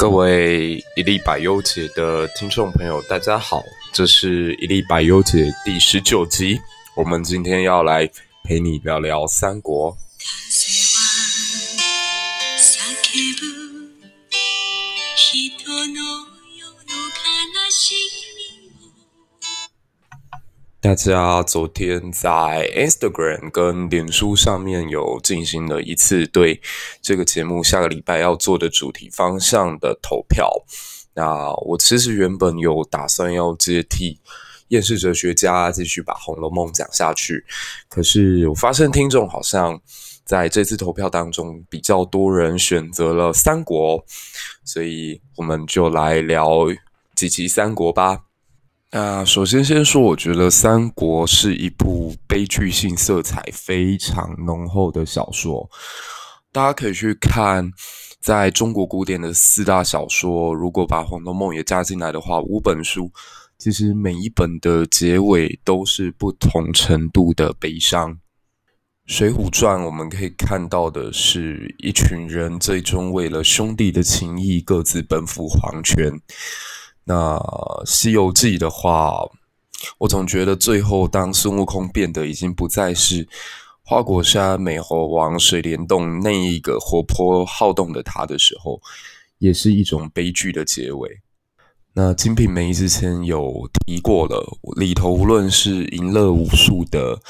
各位一粒百优姐的听众朋友，大家好，这是一粒百优姐第十九集。我们今天要来陪你聊聊三国。大家昨天在 Instagram 跟脸书上面有进行了一次对这个节目下个礼拜要做的主题方向的投票。那我其实原本有打算要接替厌世哲学家继续把《红楼梦》讲下去，可是我发现听众好像在这次投票当中比较多人选择了三国，所以我们就来聊几集三国吧。那首先先说，我觉得《三国》是一部悲剧性色彩非常浓厚的小说。大家可以去看，在中国古典的四大小说，如果把《红楼梦》也加进来的话，五本书其实每一本的结尾都是不同程度的悲伤。《水浒传》我们可以看到的是一群人最终为了兄弟的情谊，各自奔赴黄泉。那《西游记》的话，我总觉得最后当孙悟空变得已经不再是花果山美猴王水帘洞那一个活泼好动的他的时候，也是一种悲剧的结尾。那《金瓶梅》之前有提过了，里头无论是淫乐无数的。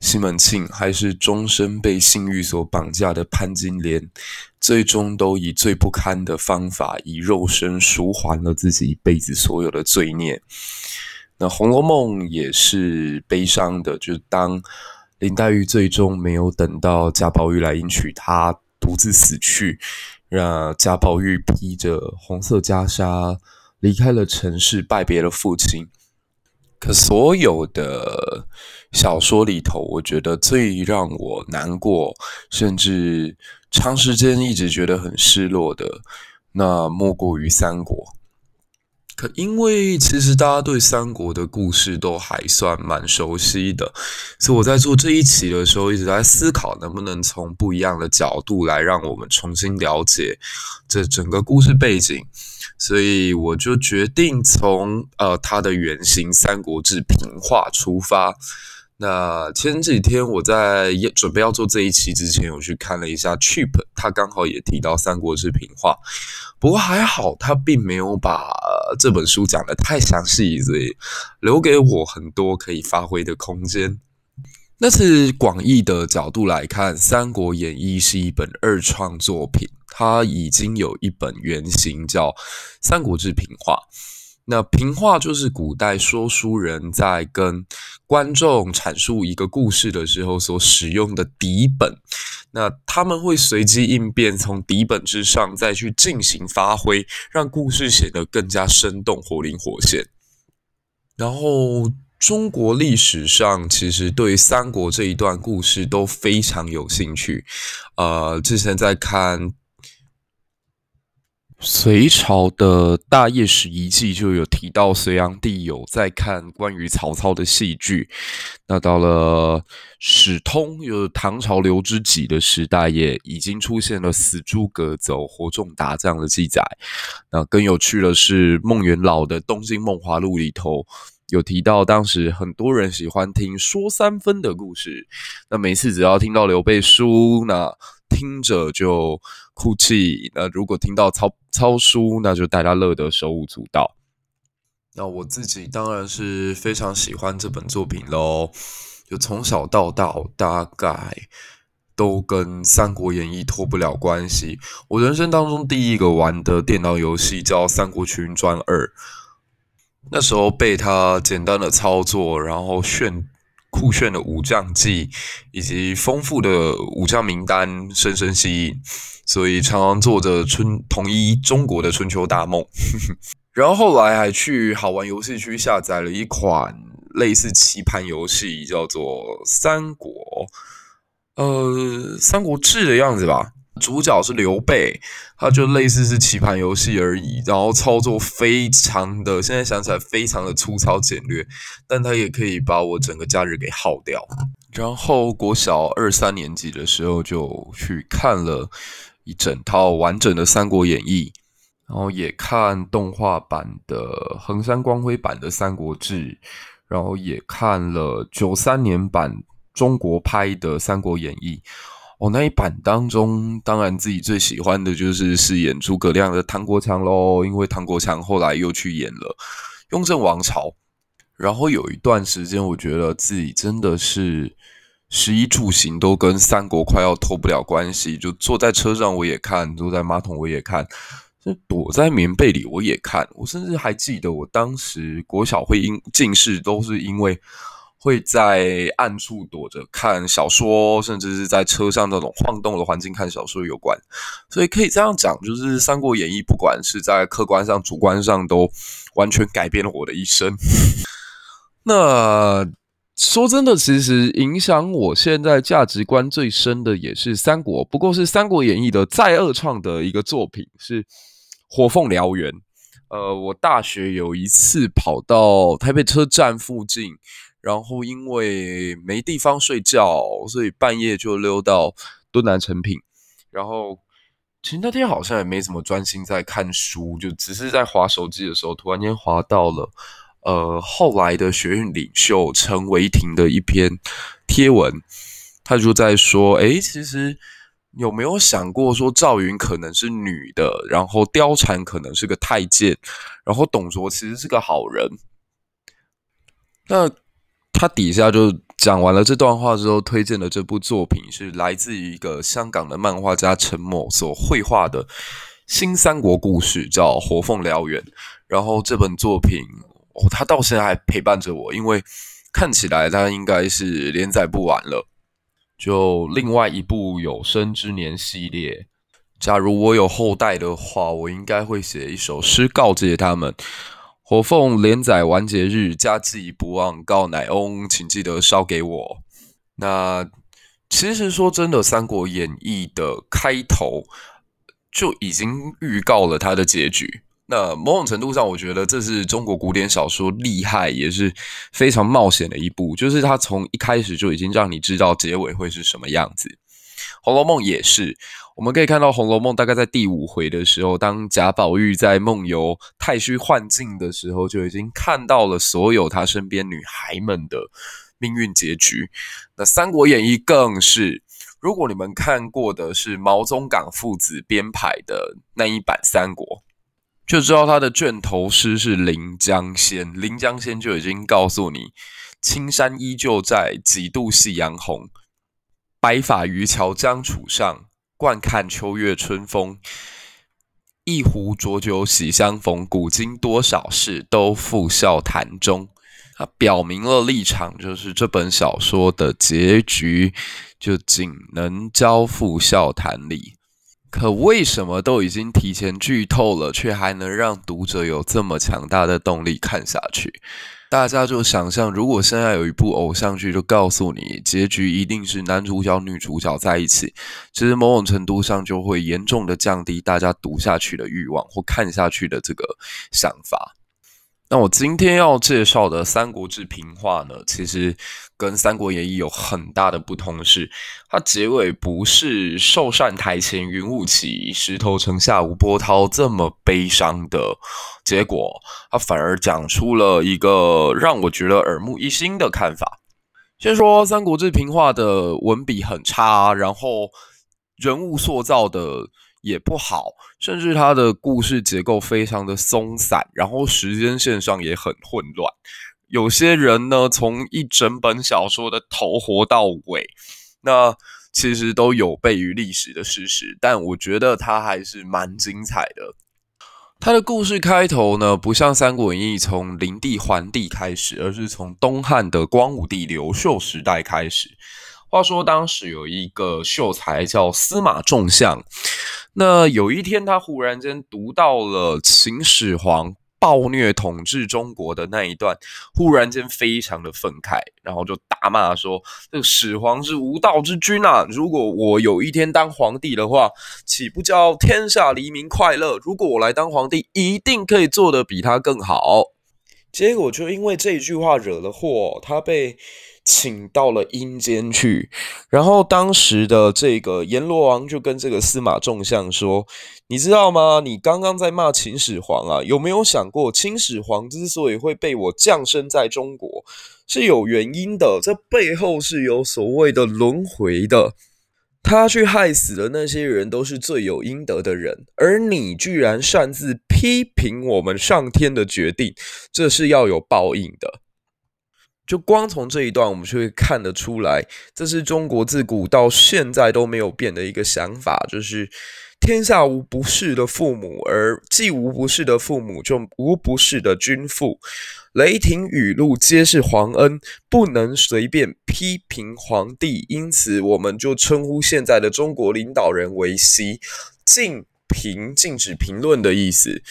西门庆还是终身被性欲所绑架的潘金莲，最终都以最不堪的方法，以肉身赎还了自己一辈子所有的罪孽。那《红楼梦》也是悲伤的，就是当林黛玉最终没有等到贾宝玉来迎娶她，独自死去，让贾宝玉披着红色袈裟离开了尘世，拜别了父亲。可所有的小说里头，我觉得最让我难过，甚至长时间一直觉得很失落的，那莫过于三国。可因为其实大家对三国的故事都还算蛮熟悉的，所以我在做这一期的时候一直在思考，能不能从不一样的角度来让我们重新了解这整个故事背景。所以我就决定从呃它的原型《三国志》平话出发。那前几天我在准备要做这一期之前，我去看了一下 Cheap，他刚好也提到《三国志》平话。不过还好，他并没有把这本书讲得太详细，所以留给我很多可以发挥的空间。那是广义的角度来看，《三国演义》是一本二创作品，它已经有一本原型叫《三国志平话》。那平话就是古代说书人在跟观众阐述一个故事的时候所使用的底本。那他们会随机应变，从底本之上再去进行发挥，让故事显得更加生动、活灵活现。然后。中国历史上其实对三国这一段故事都非常有兴趣。呃，之前在看隋朝的大业史遗迹，就有提到隋炀帝有在看关于曹操的戏剧。那到了史通，有唐朝刘知几的时代，也已经出现了死诸葛走，活仲达这样的记载。那更有趣的是，孟元老的《东京梦华录》里头。有提到，当时很多人喜欢听说三分的故事。那每次只要听到刘备输，那听着就哭泣；那如果听到曹操书，那就大家乐得手舞足蹈。那我自己当然是非常喜欢这本作品喽。就从小到大，大概都跟《三国演义》脱不了关系。我人生当中第一个玩的电脑游戏叫《三国群英传二》。那时候被它简单的操作，然后炫酷炫的武将技以及丰富的武将名单深深吸引，所以常常做着春统一中国的春秋大梦。然后后来还去好玩游戏区下载了一款类似棋盘游戏，叫做《三国》，呃，《三国志》的样子吧。主角是刘备，他就类似是棋盘游戏而已，然后操作非常的，现在想起来非常的粗糙简略，但他也可以把我整个假日给耗掉。然后国小二三年级的时候就去看了一整套完整的《三国演义》，然后也看动画版的横山光辉版的《三国志》，然后也看了九三年版中国拍的《三国演义》。哦，那一版当中，当然自己最喜欢的就是饰演诸葛亮的唐国强喽，因为唐国强后来又去演了《雍正王朝》。然后有一段时间，我觉得自己真的是食衣住行都跟三国快要脱不了关系，就坐在车上我也看，坐在马桶我也看，躲在棉被里我也看。我甚至还记得，我当时国小会因近视，都是因为会在暗处躲着看小说，甚至是在车上那种晃动的环境看小说有关。所以可以这样讲，就是《三国演义》，不管是在客观上、主观上，都完全改变了我的一生。那说真的，其实影响我现在价值观最深的也是三国，不过是《三国演义》的再二创的一个作品是《火凤燎原》。呃，我大学有一次跑到台北车站附近，然后因为没地方睡觉，所以半夜就溜到敦南成品。然后其实那天好像也没怎么专心在看书，就只是在滑手机的时候，突然间滑到了。呃，后来的学运领袖陈维廷的一篇贴文，他就在说：“诶，其实有没有想过说赵云可能是女的，然后貂蝉可能是个太监，然后董卓其实是个好人？”那他底下就讲完了这段话之后，推荐的这部作品是来自于一个香港的漫画家陈某所绘画的新三国故事，叫《火凤燎原》。然后这本作品。他到现在还陪伴着我，因为看起来他应该是连载不完了。就另外一部有生之年系列，假如我有后代的话，我应该会写一首诗告诫他们：火凤连载完结日，家祭不忘告乃翁，请记得烧给我。那其实说真的，《三国演义》的开头就已经预告了他的结局。那某种程度上，我觉得这是中国古典小说厉害，也是非常冒险的一部，就是它从一开始就已经让你知道结尾会是什么样子。《红楼梦》也是，我们可以看到《红楼梦》大概在第五回的时候，当贾宝玉在梦游太虚幻境的时候，就已经看到了所有他身边女孩们的命运结局。那《三国演义》更是，如果你们看过的是毛宗岗父子编排的那一版《三国》。就知道他的卷头诗是《临江仙》，《临江仙》就已经告诉你：青山依旧在，几度夕阳红。白发渔樵江渚上，惯看秋月春风。一壶浊酒喜相逢，古今多少事，都付笑谈中。他表明了立场，就是这本小说的结局，就仅能交付笑谈里。可为什么都已经提前剧透了，却还能让读者有这么强大的动力看下去？大家就想象，如果现在有一部偶像剧，就告诉你结局一定是男主角、女主角在一起，其实某种程度上就会严重的降低大家读下去的欲望或看下去的这个想法。那我今天要介绍的《三国志》平话呢，其实跟《三国演义》有很大的不同是，它结尾不是寿善台前云雾起，石头城下无波涛这么悲伤的结果，它反而讲出了一个让我觉得耳目一新的看法。先说《三国志》平话的文笔很差，然后人物塑造的。也不好，甚至他的故事结构非常的松散，然后时间线上也很混乱。有些人呢，从一整本小说的头活到尾，那其实都有悖于历史的事实。但我觉得他还是蛮精彩的。他的故事开头呢，不像《三国演义》从灵帝桓帝开始，而是从东汉的光武帝刘秀时代开始。话说当时有一个秀才叫司马仲相。那有一天，他忽然间读到了秦始皇暴虐统治中国的那一段，忽然间非常的愤慨，然后就大骂说：“这个始皇是无道之君啊！如果我有一天当皇帝的话，岂不叫天下黎民快乐？如果我来当皇帝，一定可以做得比他更好。”结果就因为这一句话惹了祸，他被请到了阴间去。然后当时的这个阎罗王就跟这个司马仲相说：“你知道吗？你刚刚在骂秦始皇啊？有没有想过，秦始皇之所以会被我降生在中国，是有原因的。这背后是有所谓的轮回的。”他去害死的那些人都是罪有应得的人，而你居然擅自批评我们上天的决定，这是要有报应的。就光从这一段，我们就会看得出来，这是中国自古到现在都没有变的一个想法，就是天下无不是的父母，而既无不是的父母，就无不是的君父。雷霆雨露皆是皇恩，不能随便批评皇帝，因此我们就称呼现在的中国领导人为“习”，禁评、禁止评论的意思。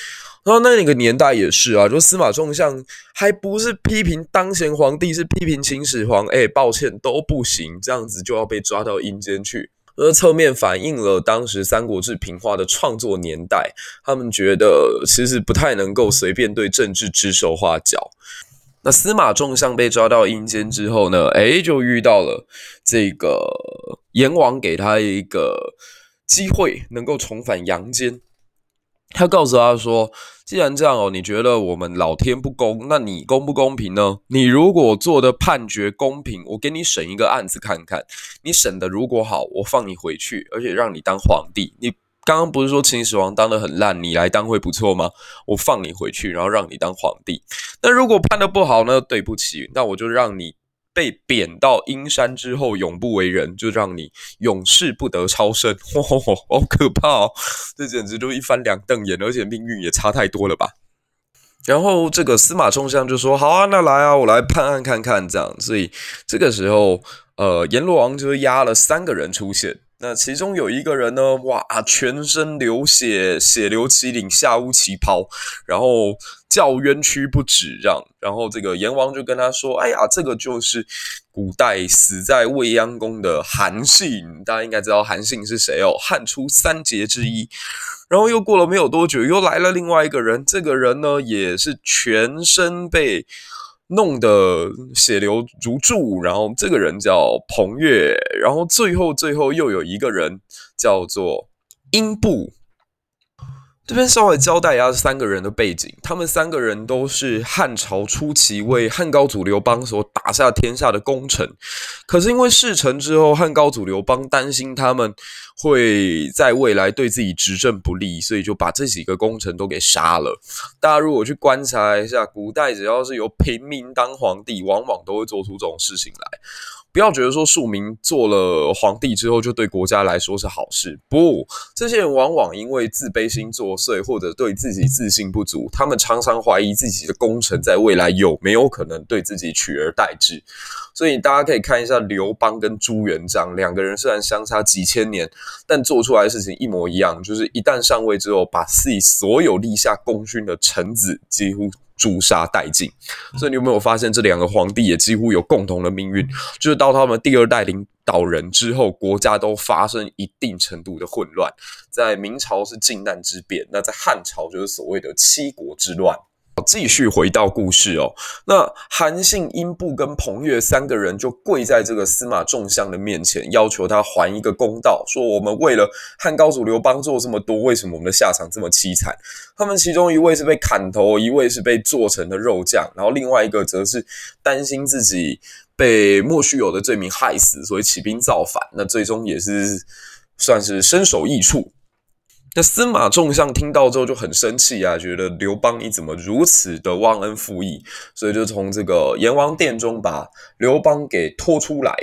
然后那个年代也是啊，就司马仲相还不是批评当前皇帝，是批评秦始皇。哎，抱歉，都不行，这样子就要被抓到阴间去。而侧面反映了当时《三国志》平话的创作年代，他们觉得其实不太能够随便对政治指手画脚。那司马仲相被抓到阴间之后呢，诶，就遇到了这个阎王给他一个机会，能够重返阳间。他告诉他说：“既然这样哦，你觉得我们老天不公，那你公不公平呢？你如果做的判决公平，我给你审一个案子看看。你审的如果好，我放你回去，而且让你当皇帝。你刚刚不是说秦始皇当得很烂，你来当会不错吗？我放你回去，然后让你当皇帝。那如果判得不好呢？对不起，那我就让你。”被贬到阴山之后，永不为人，就让你永世不得超生，吼吼吼，好可怕哦！这简直就一翻两瞪眼，而且命运也差太多了吧？然后这个司马冲相就说：“好啊，那来啊，我来判案看看。”这样，所以这个时候，呃，阎罗王就压了三个人出现。那其中有一个人呢，哇，全身流血，血流其领，下乌旗袍，然后叫冤屈不止，这样。然后这个阎王就跟他说：“哎呀，这个就是古代死在未央宫的韩信，大家应该知道韩信是谁哦，汉初三杰之一。”然后又过了没有多久，又来了另外一个人，这个人呢，也是全身被。弄得血流如注，然后这个人叫彭越，然后最后最后又有一个人叫做英布。这边稍微交代一下三个人的背景，他们三个人都是汉朝初期为汉高祖刘邦所打下天下的功臣，可是因为事成之后，汉高祖刘邦担心他们会在未来对自己执政不利，所以就把这几个功臣都给杀了。大家如果去观察一下，古代只要是由平民当皇帝，往往都会做出这种事情来。不要觉得说庶民做了皇帝之后就对国家来说是好事，不，这些人往往因为自卑心作祟，或者对自己自信不足，他们常常怀疑自己的功臣在未来有没有可能对自己取而代之。所以大家可以看一下刘邦跟朱元璋两个人虽然相差几千年，但做出来的事情一模一样，就是一旦上位之后，把自己所有立下功勋的臣子几乎。诛杀殆尽，所以你有没有发现这两个皇帝也几乎有共同的命运？就是到他们第二代领导人之后，国家都发生一定程度的混乱。在明朝是靖难之变，那在汉朝就是所谓的七国之乱。继续回到故事哦，那韩信、英布跟彭越三个人就跪在这个司马仲相的面前，要求他还一个公道，说我们为了汉高祖刘邦做这么多，为什么我们的下场这么凄惨？他们其中一位是被砍头，一位是被做成的肉酱，然后另外一个则是担心自己被莫须有的罪名害死，所以起兵造反。那最终也是算是身首异处。那司马仲相听到之后就很生气啊，觉得刘邦你怎么如此的忘恩负义，所以就从这个阎王殿中把刘邦给拖出来。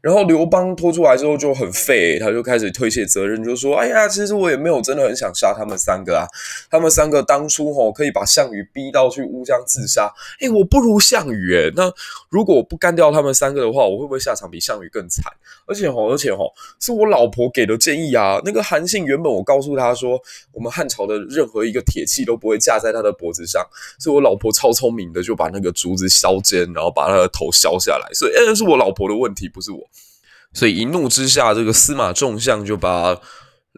然后刘邦拖出来之后就很废，他就开始推卸责任，就说：“哎呀，其实我也没有真的很想杀他们三个啊，他们三个当初吼可以把项羽逼到去乌江自杀，哎，我不如项羽诶，那如果不干掉他们三个的话，我会不会下场比项羽更惨？而且吼，而且吼，是我老婆给的建议啊。那个韩信原本我告诉他。”说我们汉朝的任何一个铁器都不会架在他的脖子上，所以我老婆超聪明的就把那个竹子削尖，然后把他的头削下来。所以，那是我老婆的问题，不是我。所以一怒之下，这个司马仲相就把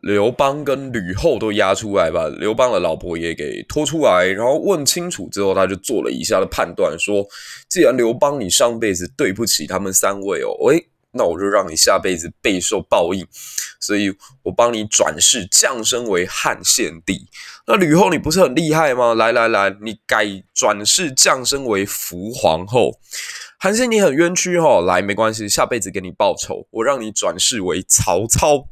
刘邦跟吕后都押出来，把刘邦的老婆也给拖出来，然后问清楚之后，他就做了以下的判断：说，既然刘邦你上辈子对不起他们三位哦，诶，那我就让你下辈子备受报应，所以我帮你转世降生为汉献帝。那吕后你不是很厉害吗？来来来，你改转世降生为伏皇后。韩信你很冤屈哈、哦，来没关系，下辈子给你报仇，我让你转世为曹操。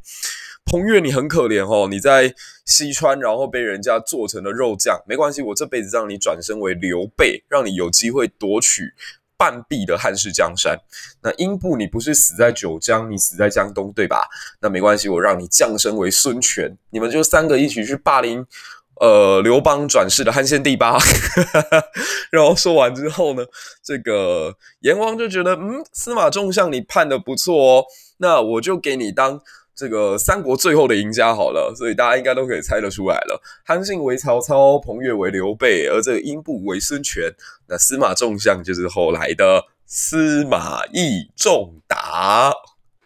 彭越，你很可怜哦，你在西川，然后被人家做成了肉酱，没关系，我这辈子让你转生为刘备，让你有机会夺取半壁的汉室江山。那英布，你不是死在九江，你死在江东，对吧？那没关系，我让你降生为孙权，你们就三个一起去霸凌，呃，刘邦转世的汉献帝吧。然后说完之后呢，这个阎王就觉得，嗯，司马仲相你判的不错哦，那我就给你当。这个三国最后的赢家好了，所以大家应该都可以猜得出来了。韩信为曹操，彭越为刘备，而这个英布为孙权。那司马仲相就是后来的司马懿仲达。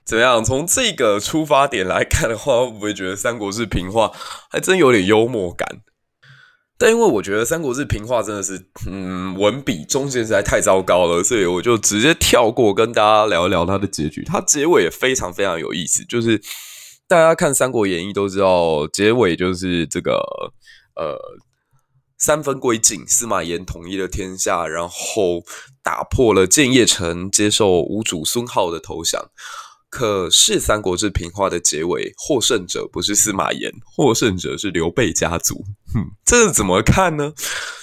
怎么样？从这个出发点来看的话，会不会觉得《三国志》平话还真有点幽默感？但因为我觉得《三国志》平话真的是，嗯，文笔中间实在太糟糕了，所以我就直接跳过，跟大家聊一聊它的结局。它结尾也非常非常有意思，就是大家看《三国演义》都知道，结尾就是这个呃三分归晋，司马炎统一了天下，然后打破了建业城，接受吴主孙皓的投降。可是《三国志》平话的结尾，获胜者不是司马炎，获胜者是刘备家族。这怎么看呢？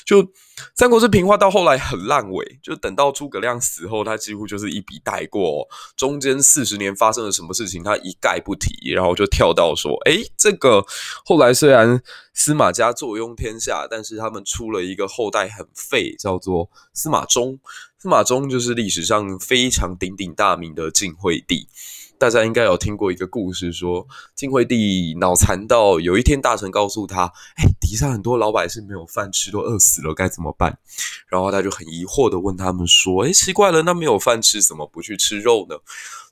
就《三国志》平话到后来很烂尾，就等到诸葛亮死后，他几乎就是一笔带过。中间四十年发生了什么事情，他一概不提，然后就跳到说：“诶，这个后来虽然司马家坐拥天下，但是他们出了一个后代很废，叫做司马衷。司马衷就是历史上非常鼎鼎大名的晋惠帝。”大家应该有听过一个故事说，说晋惠帝脑残到有一天大臣告诉他：“哎，底下很多老百姓没有饭吃，都饿死了，该怎么办？”然后他就很疑惑地问他们说：“哎，奇怪了，那没有饭吃，怎么不去吃肉呢？”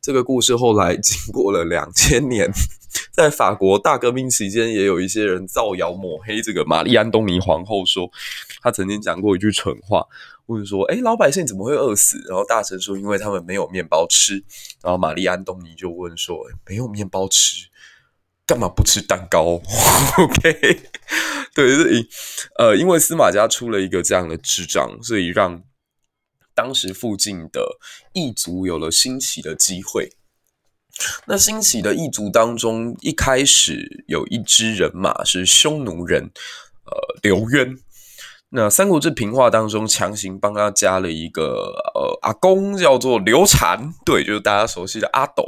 这个故事后来经过了两千年，在法国大革命期间，也有一些人造谣抹黑这个玛丽安东尼皇后，说她曾经讲过一句蠢话。问说：“哎，老百姓怎么会饿死？”然后大臣说：“因为他们没有面包吃。”然后玛丽安东尼就问说：“没有面包吃，干嘛不吃蛋糕？”OK，对，所以呃，因为司马家出了一个这样的智障，所以让当时附近的异族有了兴起的机会。那兴起的异族当中，一开始有一支人马是匈奴人，呃，刘渊。那《三国志》平话当中，强行帮他加了一个呃阿公，叫做刘禅，对，就是大家熟悉的阿斗。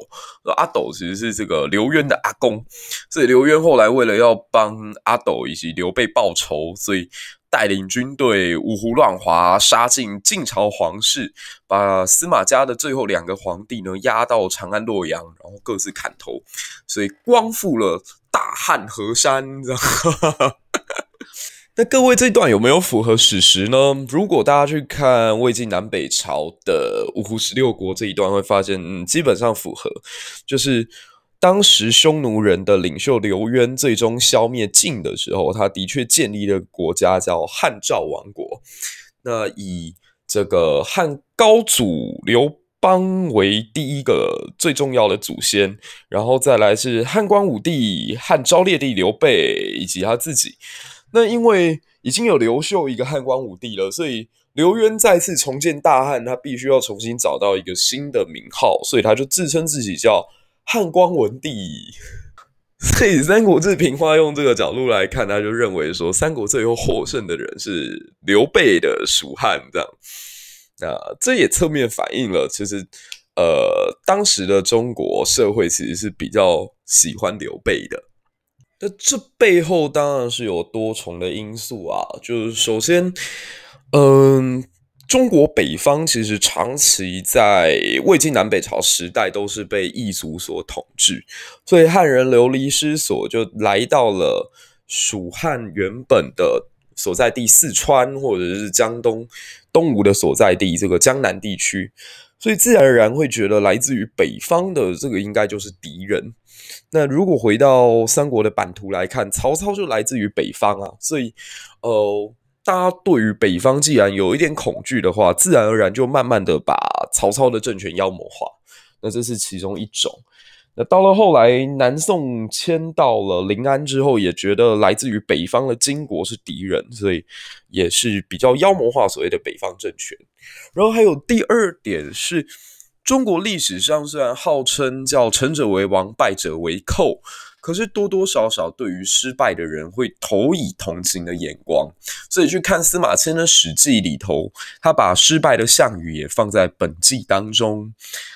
阿斗其实是这个刘渊的阿公，所以刘渊后来为了要帮阿斗以及刘备报仇，所以带领军队五胡乱华，杀进晋朝皇室，把司马家的最后两个皇帝呢押到长安、洛阳，然后各自砍头，所以光复了大汉河山，这样。那各位，这段有没有符合史实呢？如果大家去看魏晋南北朝的五胡十六国这一段，会发现，嗯，基本上符合。就是当时匈奴人的领袖刘渊最终消灭晋的时候，他的确建立了国家叫汉赵王国。那以这个汉高祖刘邦为第一个最重要的祖先，然后再来是汉光武帝、汉昭烈帝刘备以及他自己。那因为已经有刘秀一个汉光武帝了，所以刘渊再次重建大汉，他必须要重新找到一个新的名号，所以他就自称自己叫汉光文帝。所以《三国志》平话用这个角度来看，他就认为说，三国最后获胜的人是刘备的蜀汉这样。那这也侧面反映了，其实呃，当时的中国社会其实是比较喜欢刘备的。那这背后当然是有多重的因素啊，就是首先，嗯，中国北方其实长期在魏晋南北朝时代都是被异族所统治，所以汉人流离失所，就来到了蜀汉原本的所在地四川，或者是江东东吴的所在地这个江南地区。所以自然而然会觉得来自于北方的这个应该就是敌人。那如果回到三国的版图来看，曹操就来自于北方啊，所以呃，大家对于北方既然有一点恐惧的话，自然而然就慢慢的把曹操的政权妖魔化。那这是其中一种。那到了后来，南宋迁到了临安之后，也觉得来自于北方的金国是敌人，所以也是比较妖魔化所谓的北方政权。然后还有第二点是，中国历史上虽然号称叫成者为王，败者为寇。可是多多少少对于失败的人会投以同情的眼光，所以去看司马迁的《史记》里头，他把失败的项羽也放在本纪当中。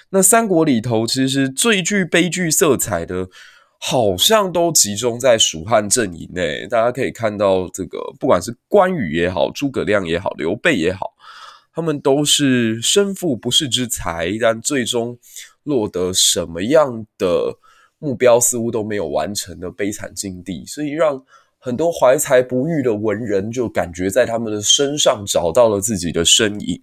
那三国里头，其实最具悲剧色彩的，好像都集中在蜀汉阵营内。大家可以看到，这个不管是关羽也好，诸葛亮也好，刘备也好，他们都是身负不世之才，但最终落得什么样的？目标似乎都没有完成的悲惨境地，所以让很多怀才不遇的文人就感觉在他们的身上找到了自己的身影。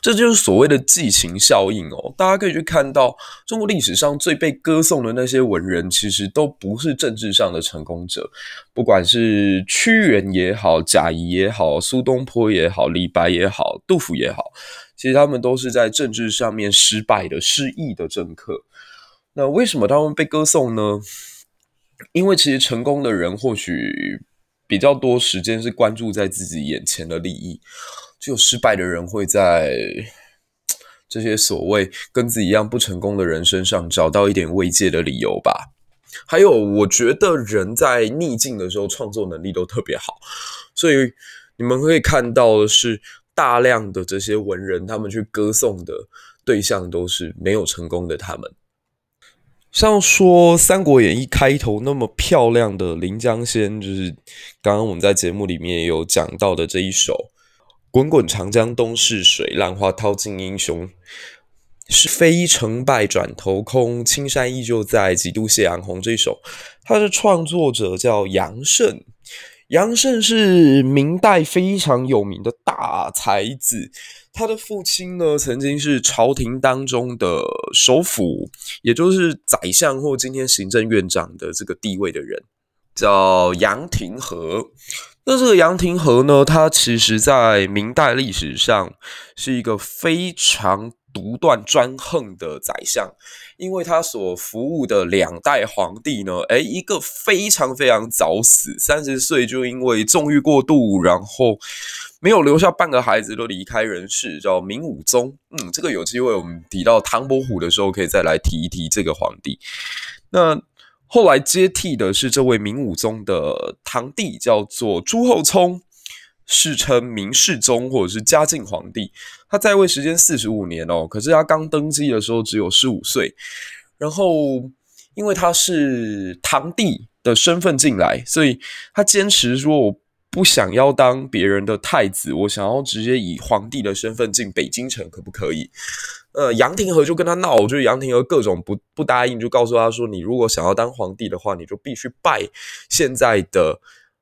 这就是所谓的寄情效应哦。大家可以去看到中国历史上最被歌颂的那些文人，其实都不是政治上的成功者。不管是屈原也好，贾谊也好，苏东坡也好，李白也好，杜甫也好，其实他们都是在政治上面失败的、失意的政客。那为什么他们被歌颂呢？因为其实成功的人或许比较多时间是关注在自己眼前的利益，只有失败的人会在这些所谓跟自己一样不成功的人身上找到一点慰藉的理由吧。还有，我觉得人在逆境的时候创作能力都特别好，所以你们可以看到的是大量的这些文人，他们去歌颂的对象都是没有成功的他们。像说《三国演义》开头那么漂亮的《临江仙》，就是刚刚我们在节目里面有讲到的这一首“滚滚长江东逝水，浪花淘尽英雄”，是非成败转头空，青山依旧在，几度夕阳红。这一首，它的创作者叫杨慎。杨慎是明代非常有名的大才子，他的父亲呢，曾经是朝廷当中的首辅，也就是宰相或今天行政院长的这个地位的人，叫杨廷和。那这个杨廷和呢，他其实在明代历史上是一个非常独断专横的宰相。因为他所服务的两代皇帝呢，诶，一个非常非常早死，三十岁就因为纵欲过度，然后没有留下半个孩子都离开人世，叫明武宗。嗯，这个有机会我们提到唐伯虎的时候，可以再来提一提这个皇帝。那后来接替的是这位明武宗的堂弟，叫做朱厚熜。世称明世宗或者是嘉靖皇帝，他在位时间四十五年哦，可是他刚登基的时候只有十五岁，然后因为他是堂弟的身份进来，所以他坚持说我不想要当别人的太子，我想要直接以皇帝的身份进北京城，可不可以？呃，杨廷和就跟他闹，就是杨廷和各种不不答应，就告诉他说，你如果想要当皇帝的话，你就必须拜现在的。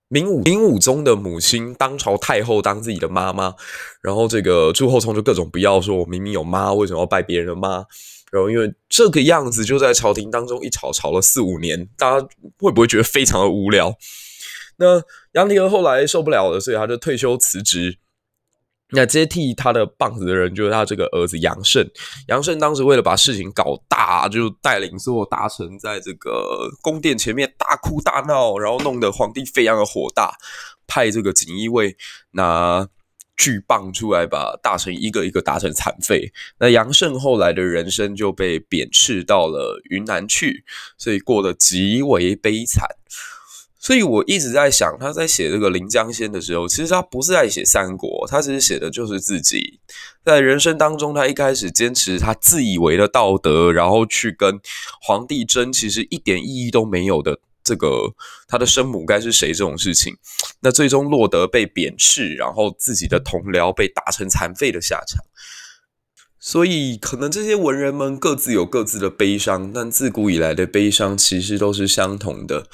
明武明武宗的母亲，当朝太后当自己的妈妈，然后这个朱厚熜就各种不要，说我明明有妈，为什么要拜别人的妈？然后因为这个样子，就在朝廷当中一吵吵了四五年，大家会不会觉得非常的无聊？那杨廷和后来受不了了，所以他就退休辞职。那接替他的棒子的人就是他这个儿子杨慎。杨慎当时为了把事情搞大，就带领所有大臣在这个宫殿前面大哭大闹，然后弄得皇帝非常的火大，派这个锦衣卫拿巨棒出来把大臣一个一个打成残废。那杨慎后来的人生就被贬斥到了云南去，所以过得极为悲惨。所以我一直在想，他在写这个《临江仙》的时候，其实他不是在写三国，他其实写的就是自己在人生当中，他一开始坚持他自以为的道德，然后去跟皇帝争，其实一点意义都没有的这个他的生母该是谁这种事情，那最终落得被贬斥，然后自己的同僚被打成残废的下场。所以，可能这些文人们各自有各自的悲伤，但自古以来的悲伤其实都是相同的。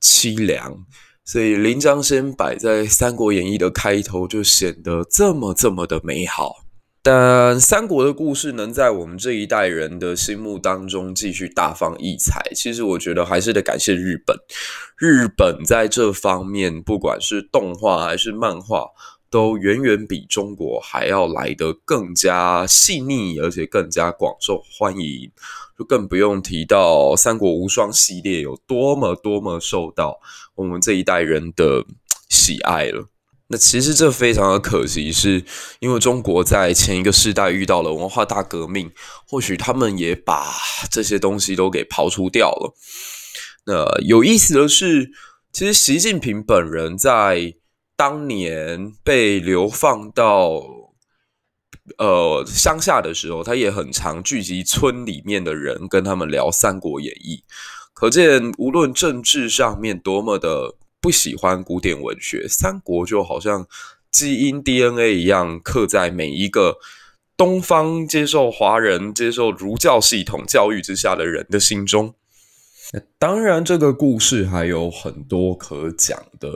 凄凉，所以《临江仙》摆在《三国演义》的开头就显得这么这么的美好。但三国的故事能在我们这一代人的心目当中继续大放异彩，其实我觉得还是得感谢日本。日本在这方面，不管是动画还是漫画，都远远比中国还要来得更加细腻，而且更加广受欢迎。就更不用提到《三国无双》系列有多么多么受到我们这一代人的喜爱了。那其实这非常的可惜，是因为中国在前一个世代遇到了文化大革命，或许他们也把这些东西都给刨除掉了。那有意思的是，其实习近平本人在当年被流放到呃乡下的时候，他也很常聚集村里面的人跟他们聊《三国演义》，可见无论政治上面多么的。不喜欢古典文学，三国就好像基因 DNA 一样刻在每一个东方接受华人接受儒教系统教育之下的人的心中。当然，这个故事还有很多可讲的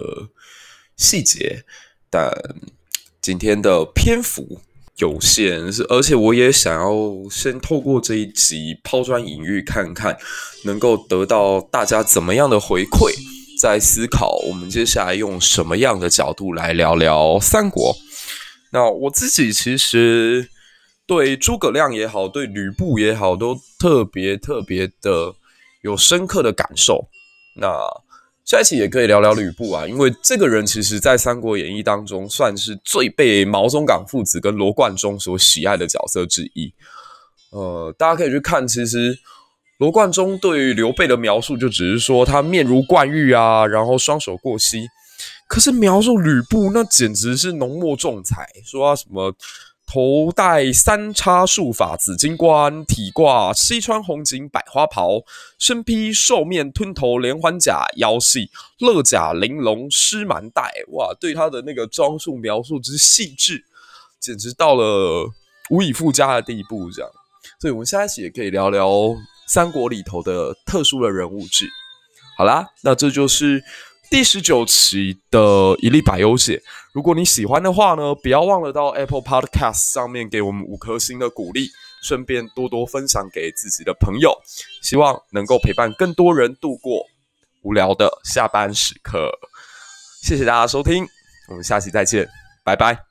细节，但今天的篇幅有限，是而且我也想要先透过这一集抛砖引玉，看看能够得到大家怎么样的回馈。在思考，我们接下来用什么样的角度来聊聊三国？那我自己其实对诸葛亮也好，对吕布也好，都特别特别的有深刻的感受。那下一期也可以聊聊吕布啊，因为这个人其实在《三国演义》当中算是最被毛宗岗父子跟罗贯中所喜爱的角色之一。呃，大家可以去看，其实。罗贯中对于刘备的描述，就只是说他面如冠玉啊，然后双手过膝。可是描述吕布，那简直是浓墨重彩，说他什么头戴三叉束发紫金冠，体挂西川红锦百花袍，身披兽面吞头连环甲，腰系勒甲玲珑狮蛮带。哇，对他的那个装束描述之细致，简直到了无以复加的地步。这样，所以我们下一期也可以聊聊。三国里头的特殊的人物志，好啦，那这就是第十九期的一粒百优解。如果你喜欢的话呢，不要忘了到 Apple Podcast 上面给我们五颗星的鼓励，顺便多多分享给自己的朋友，希望能够陪伴更多人度过无聊的下班时刻。谢谢大家收听，我们下期再见，拜拜。